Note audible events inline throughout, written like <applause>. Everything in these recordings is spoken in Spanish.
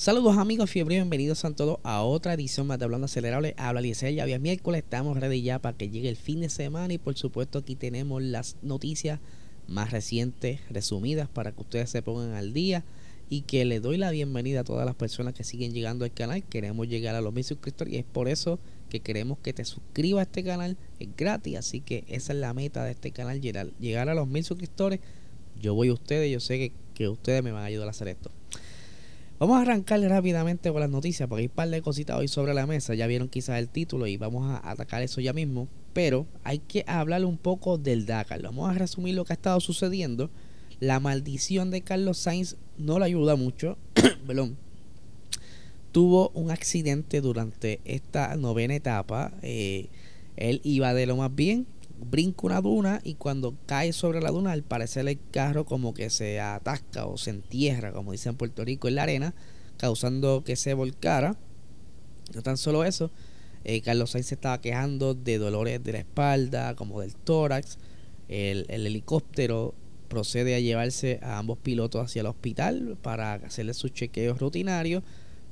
Saludos amigos fiebre, bienvenidos a todos a otra edición más de Hablando Acelerable. Habla Licea, ya había miércoles, estamos ready ya para que llegue el fin de semana y por supuesto aquí tenemos las noticias más recientes, resumidas para que ustedes se pongan al día y que le doy la bienvenida a todas las personas que siguen llegando al canal. Queremos llegar a los mil suscriptores y es por eso que queremos que te suscribas a este canal, es gratis, así que esa es la meta de este canal, llegar, llegar a los mil suscriptores. Yo voy a ustedes, yo sé que, que ustedes me van a ayudar a hacer esto. Vamos a arrancar rápidamente con las noticias porque hay un par de cositas hoy sobre la mesa. Ya vieron quizás el título y vamos a atacar eso ya mismo. Pero hay que hablar un poco del Dakar. Vamos a resumir lo que ha estado sucediendo. La maldición de Carlos Sainz no le ayuda mucho. <coughs> Perdón. Tuvo un accidente durante esta novena etapa. Eh, él iba de lo más bien brinca una duna y cuando cae sobre la duna, al parecer el carro como que se atasca o se entierra, como dicen en Puerto Rico, en la arena, causando que se volcara. No tan solo eso, eh, Carlos Sainz se estaba quejando de dolores de la espalda, como del tórax. El, el, helicóptero procede a llevarse a ambos pilotos hacia el hospital para hacerle sus chequeos rutinarios.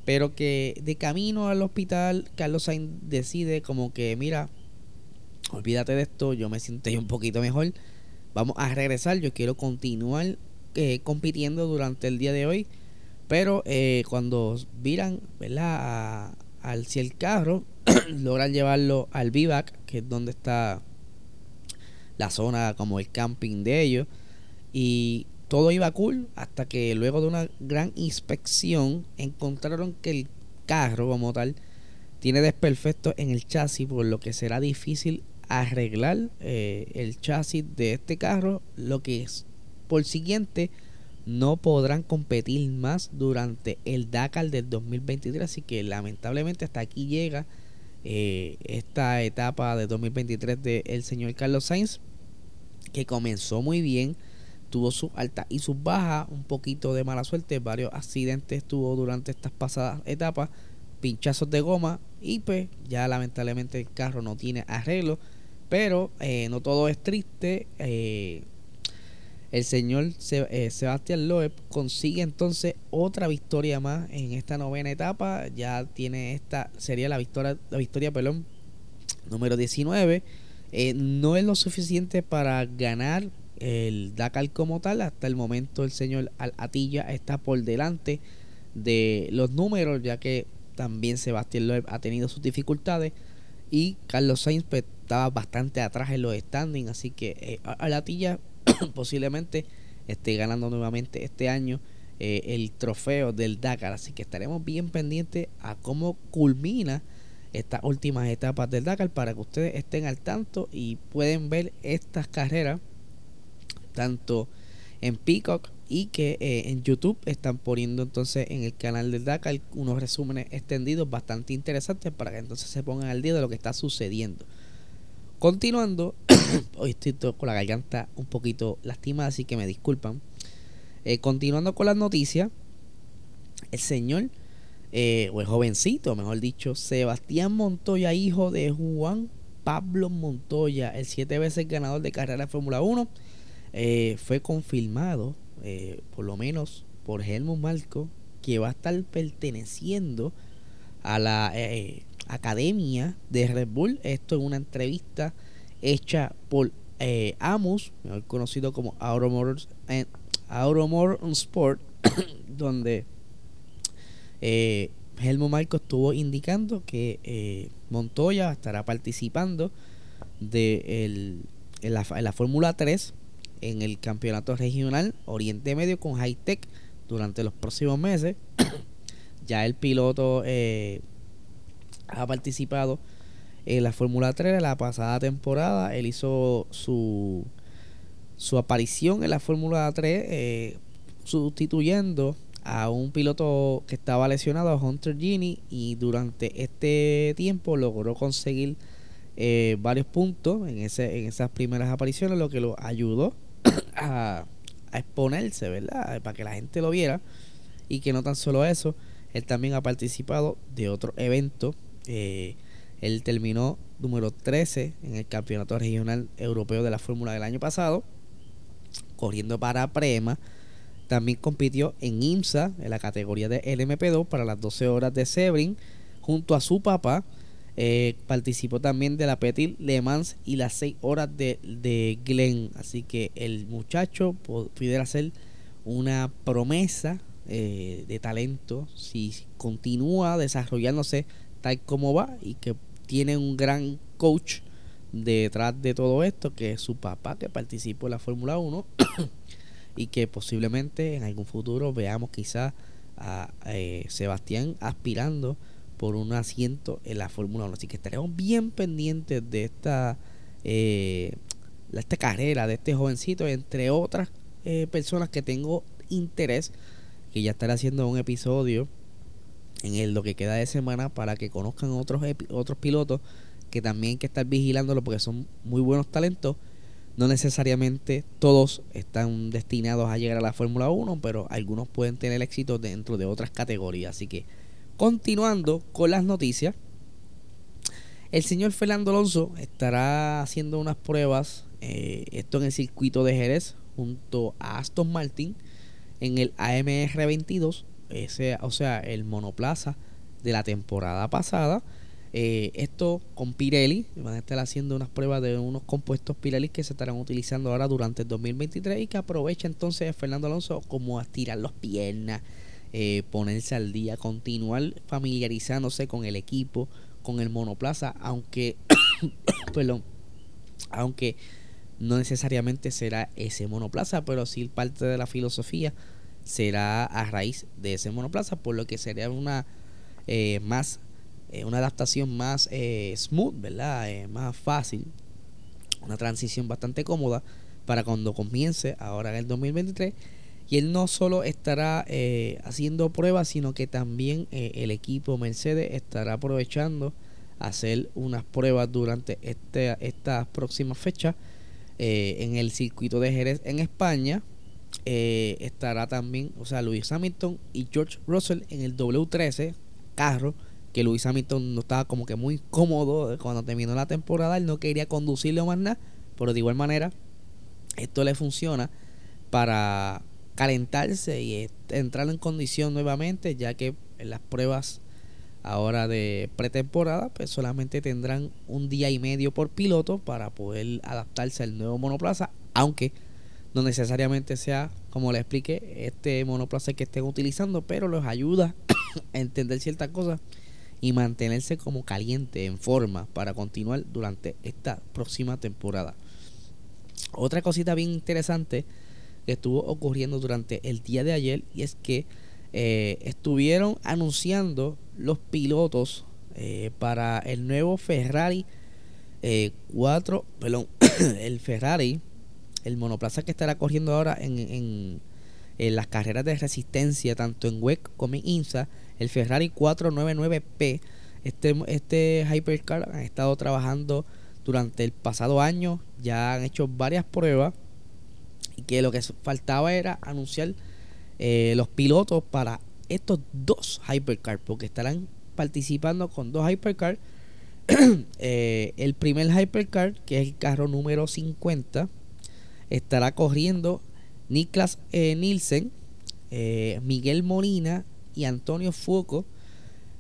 Pero que de camino al hospital, Carlos Sainz decide como que, mira, olvídate de esto, yo me siento un poquito mejor. Vamos a regresar, yo quiero continuar eh, compitiendo durante el día de hoy. Pero eh, cuando viran, ¿verdad? al si el carro, <clears throat> logran llevarlo al vivac, que es donde está la zona como el camping de ellos. Y todo iba cool hasta que luego de una gran inspección encontraron que el carro como tal tiene desperfectos en el chasis, por lo que será difícil arreglar eh, el chasis de este carro, lo que es por siguiente no podrán competir más durante el Dakar del 2023, así que lamentablemente hasta aquí llega eh, esta etapa de 2023 del señor Carlos Sainz, que comenzó muy bien, tuvo sus altas y sus bajas, un poquito de mala suerte, varios accidentes tuvo durante estas pasadas etapas, pinchazos de goma y pues ya lamentablemente el carro no tiene arreglo pero eh, no todo es triste. Eh, el señor eh, Sebastián Loeb consigue entonces otra victoria más en esta novena etapa. Ya tiene esta, sería la victoria, la victoria, perdón, número 19. no es lo suficiente para ganar el Dakar como tal. Hasta el momento el señor Atilla está por delante de los números, ya que también Sebastián Loeb ha tenido sus dificultades. Y Carlos Sainz pues, estaba bastante atrás en los standings, así que eh, Alatilla <coughs> posiblemente esté ganando nuevamente este año eh, el trofeo del Dakar, así que estaremos bien pendientes a cómo culmina estas últimas etapas del Dakar para que ustedes estén al tanto y pueden ver estas carreras tanto en Peacock y que eh, en YouTube están poniendo entonces en el canal del Dakar unos resúmenes extendidos bastante interesantes para que entonces se pongan al día de lo que está sucediendo. Continuando, <coughs> hoy estoy con la garganta un poquito lastimada, así que me disculpan. Eh, continuando con las noticias, el señor, eh, o el jovencito, mejor dicho, Sebastián Montoya, hijo de Juan Pablo Montoya, el siete veces ganador de carrera de Fórmula 1, eh, fue confirmado, por lo menos por Helmut Marco, que va a estar perteneciendo a la academia de Red Bull. Esto es una entrevista hecha por eh, Amos, mejor conocido como Automore eh, Sport, <coughs> donde eh, Helmut Marco estuvo indicando que eh, Montoya estará participando de el, en la, la Fórmula 3 en el campeonato regional Oriente Medio con High Tech durante los próximos meses. <coughs> ya el piloto eh, ha participado en la Fórmula 3 la pasada temporada. Él hizo su, su aparición en la Fórmula 3 eh, sustituyendo a un piloto que estaba lesionado, Hunter Gini, y durante este tiempo logró conseguir eh, varios puntos en, ese, en esas primeras apariciones, lo que lo ayudó a, exponerse, ¿verdad? Para que la gente lo viera. Y que no tan solo eso, él también ha participado de otro evento. Eh, él terminó número 13 en el Campeonato Regional Europeo de la Fórmula del año pasado, corriendo para Prema. También compitió en IMSA, en la categoría de LMP2, para las 12 horas de Sebring, junto a su papá. Eh, participó también de la Petit Le Mans y las 6 horas de, de Glen. Así que el muchacho pudiera ser una promesa eh, de talento si continúa desarrollándose tal como va y que tiene un gran coach detrás de todo esto, que es su papá que participó en la Fórmula 1 <coughs> y que posiblemente en algún futuro veamos quizá a eh, Sebastián aspirando por un asiento en la Fórmula 1. Así que estaremos bien pendientes de esta, eh, esta carrera, de este jovencito, entre otras eh, personas que tengo interés, que ya estaré haciendo un episodio en el, lo que queda de semana para que conozcan otros, otros pilotos que también hay que estar vigilándolo porque son muy buenos talentos. No necesariamente todos están destinados a llegar a la Fórmula 1, pero algunos pueden tener éxito dentro de otras categorías. Así que, continuando con las noticias, el señor Fernando Alonso estará haciendo unas pruebas, eh, esto en el circuito de Jerez, junto a Aston Martin, en el AMR 22 ese, o sea, el monoplaza de la temporada pasada. Eh, esto con Pirelli, van a estar haciendo unas pruebas de unos compuestos Pirelli que se estarán utilizando ahora durante el 2023 y que aprovecha entonces a Fernando Alonso como a tirar las piernas, eh, ponerse al día, continuar familiarizándose con el equipo, con el monoplaza, aunque, <coughs> perdón, aunque no necesariamente será ese monoplaza, pero sí parte de la filosofía será a raíz de ese monoplaza, por lo que sería una eh, más eh, una adaptación más eh, smooth, ¿verdad? más fácil, una transición bastante cómoda para cuando comience ahora en el 2023. Y él no solo estará haciendo pruebas, sino que también el equipo Mercedes estará aprovechando hacer unas pruebas durante este, estas próximas fechas en el circuito de Jerez en España. Eh, estará también, o sea, Luis Hamilton y George Russell en el W13 carro, que Luis Hamilton no estaba como que muy cómodo cuando terminó la temporada, él no quería conducirlo más nada, pero de igual manera esto le funciona para calentarse y entrar en condición nuevamente, ya que en las pruebas ahora de pretemporada, pues solamente tendrán un día y medio por piloto para poder adaptarse al nuevo monoplaza, aunque no necesariamente sea, como le expliqué, este monoplaza que estén utilizando, pero los ayuda <coughs> a entender ciertas cosas y mantenerse como caliente, en forma, para continuar durante esta próxima temporada. Otra cosita bien interesante que estuvo ocurriendo durante el día de ayer y es que eh, estuvieron anunciando los pilotos eh, para el nuevo Ferrari 4, eh, perdón, <coughs> el Ferrari el monoplaza que estará corriendo ahora en, en, las carreras de resistencia, tanto en WEC como en INSA, el Ferrari 499P. Este, este Hypercar han estado trabajando durante el pasado año, ya han hecho varias pruebas que lo que faltaba era anunciar eh, los pilotos para estos dos Hypercar, porque estarán participando con dos Hypercar. <clears throat> Eh, el primer Hypercar, que es el carro número 50, estará corriendo Niklas eh, Nielsen, eh, Miguel Molina y Antonio Fuoco,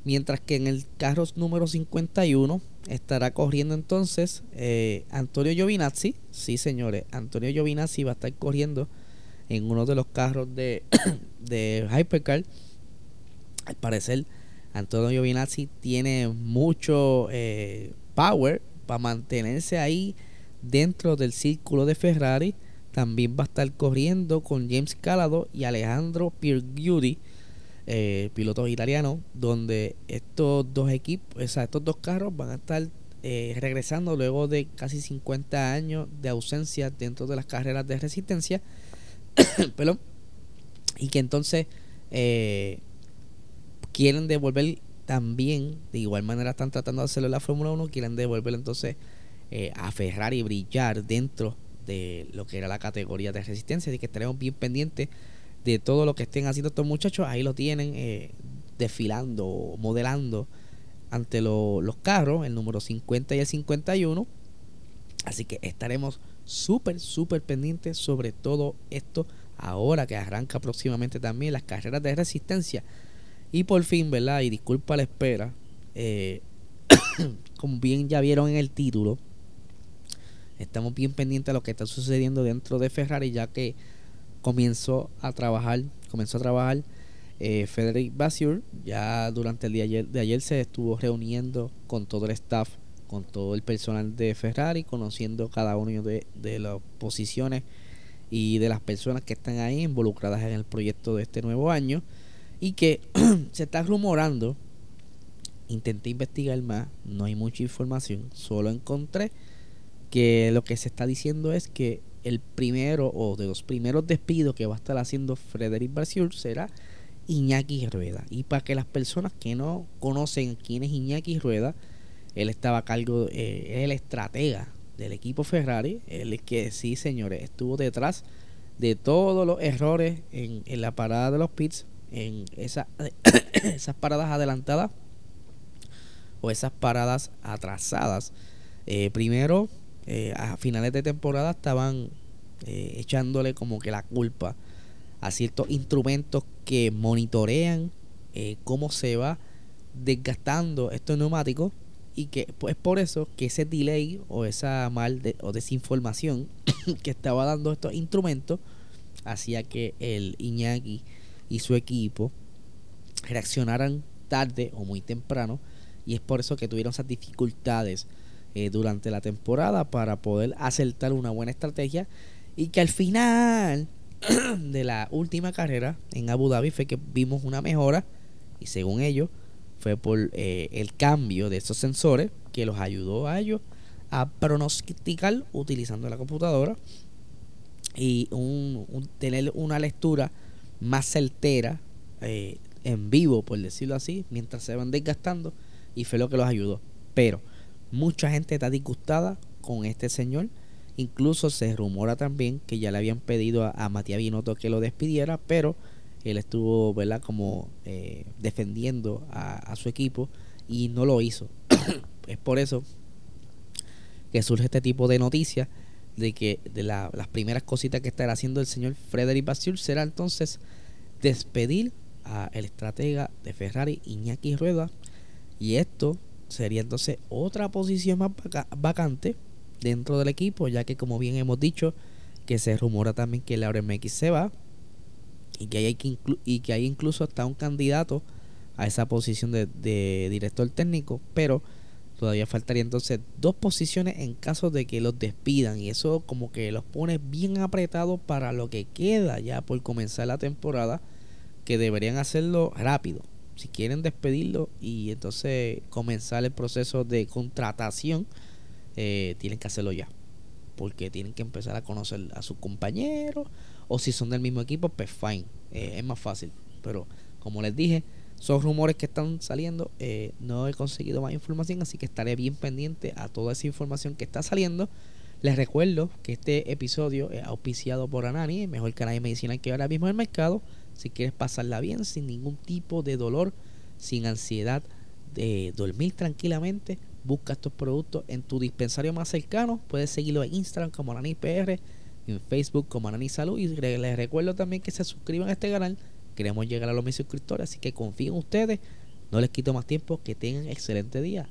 mientras que en el carro número 51 estará corriendo entonces eh, Antonio Giovinazzi, sí señores, Antonio Giovinazzi va a estar corriendo en uno de los carros de, <coughs> de Hypercar. Al parecer, Antonio Giovinazzi tiene mucho power para mantenerse ahí dentro del círculo de Ferrari. También va a estar corriendo con James Calado y Alejandro Piergiudi, eh, pilotos italianos, donde estos dos equipos, o sea, estos dos carros van a estar eh, regresando luego de casi 50 años de ausencia dentro de las carreras de resistencia. <coughs> y que entonces eh, quieren devolver también, de igual manera están tratando de hacerlo en la Fórmula 1, quieren devolver entonces eh, a Ferrari brillar dentro de lo que era la categoría de resistencia. Así que estaremos bien pendientes de todo lo que estén haciendo estos muchachos. Ahí lo tienen eh, desfilando, modelando ante los carros, el número 50 y el 51. Así que estaremos súper, súper pendientes sobre todo esto ahora que arranca próximamente también las carreras de resistencia. Y por fin, ¿verdad? Y disculpa la espera. Eh, <coughs> como bien ya vieron en el título, estamos bien pendientes de lo que está sucediendo dentro de Ferrari, ya que comenzó a trabajar, comenzó a trabajar eh, Frederick Basur. Ya durante el día de ayer, se estuvo reuniendo con todo el staff, con todo el personal de Ferrari, conociendo cada uno de, de las posiciones y de las personas que están ahí involucradas en el proyecto de este nuevo año y que <clears throat> se está rumorando intenté investigar más no hay mucha información solo encontré que lo que se está diciendo es que el primero o de los primeros despidos que va a estar haciendo Frederick Brasil será Iñaki Rueda. Y para que las personas que no conocen quién es Iñaki Rueda, él estaba a cargo, eh, el estratega del equipo Ferrari, él que sí, señores, estuvo detrás de todos los errores en, la parada de los pits, en esa, <coughs> esas paradas adelantadas o esas paradas atrasadas. Eh, primero, eh, a finales de temporada estaban eh, echándole como que la culpa a ciertos instrumentos que monitorean eh, cómo se va desgastando estos neumáticos y que pues por eso que ese delay o esa mal o desinformación <coughs> que estaba dando estos instrumentos hacía que el Iñaki y su equipo reaccionaran tarde o muy temprano y es por eso que tuvieron esas dificultades eh, durante la temporada para poder acertar una buena estrategia y que al final <clears throat> de la última carrera en Abu Dhabi fue que vimos una mejora y según ellos fue por eh, el cambio de esos sensores que los ayudó a ellos a pronosticar utilizando la computadora y un, tener una lectura más certera eh, en vivo por decirlo así mientras se van desgastando y fue lo que los ayudó. Pero Mucha gente está disgustada con este señor. Incluso se rumora también que ya le habían pedido a, Matías Binotto que lo despidiera, pero él estuvo, ¿verdad? Como eh, defendiendo a, su equipo y no lo hizo. <coughs> es por eso que surge este tipo de noticias de que de las primeras cositas que estará haciendo el señor Frederick Basur será entonces despedir al estratega de Ferrari Iñaki Rueda y esto sería entonces otra posición más vacante dentro del equipo, ya que como bien hemos dicho, que se rumora también que Laura MX se va y que hay, que y que hay incluso hasta un candidato a esa posición de, de, director técnico, pero todavía faltaría entonces dos posiciones en caso de que los despidan y eso como que los pone bien apretados para lo que queda ya por comenzar la temporada, que deberían hacerlo rápido si quieren despedirlo y entonces comenzar el proceso de contratación, eh, tienen que hacerlo ya. Porque tienen que empezar a conocer a sus compañeros. O si son del mismo equipo, pues fine. Eh, es más fácil. Pero como les dije, son rumores que están saliendo. Eh, no he conseguido más información, así que estaré bien pendiente a toda esa información que está saliendo. Les recuerdo que este episodio es auspiciado por Anani, el mejor canal de medicina que ahora mismo en el mercado. Si quieres pasarla bien, sin ningún tipo de dolor, sin ansiedad, de dormir tranquilamente, busca estos productos en tu dispensario más cercano. Puedes seguirlo en Instagram como PR, en Facebook como Anani Salud. Y les recuerdo también que se suscriban a este canal. Queremos llegar a los mil suscriptores, así que confíen en ustedes. No les quito más tiempo. Que tengan excelente día.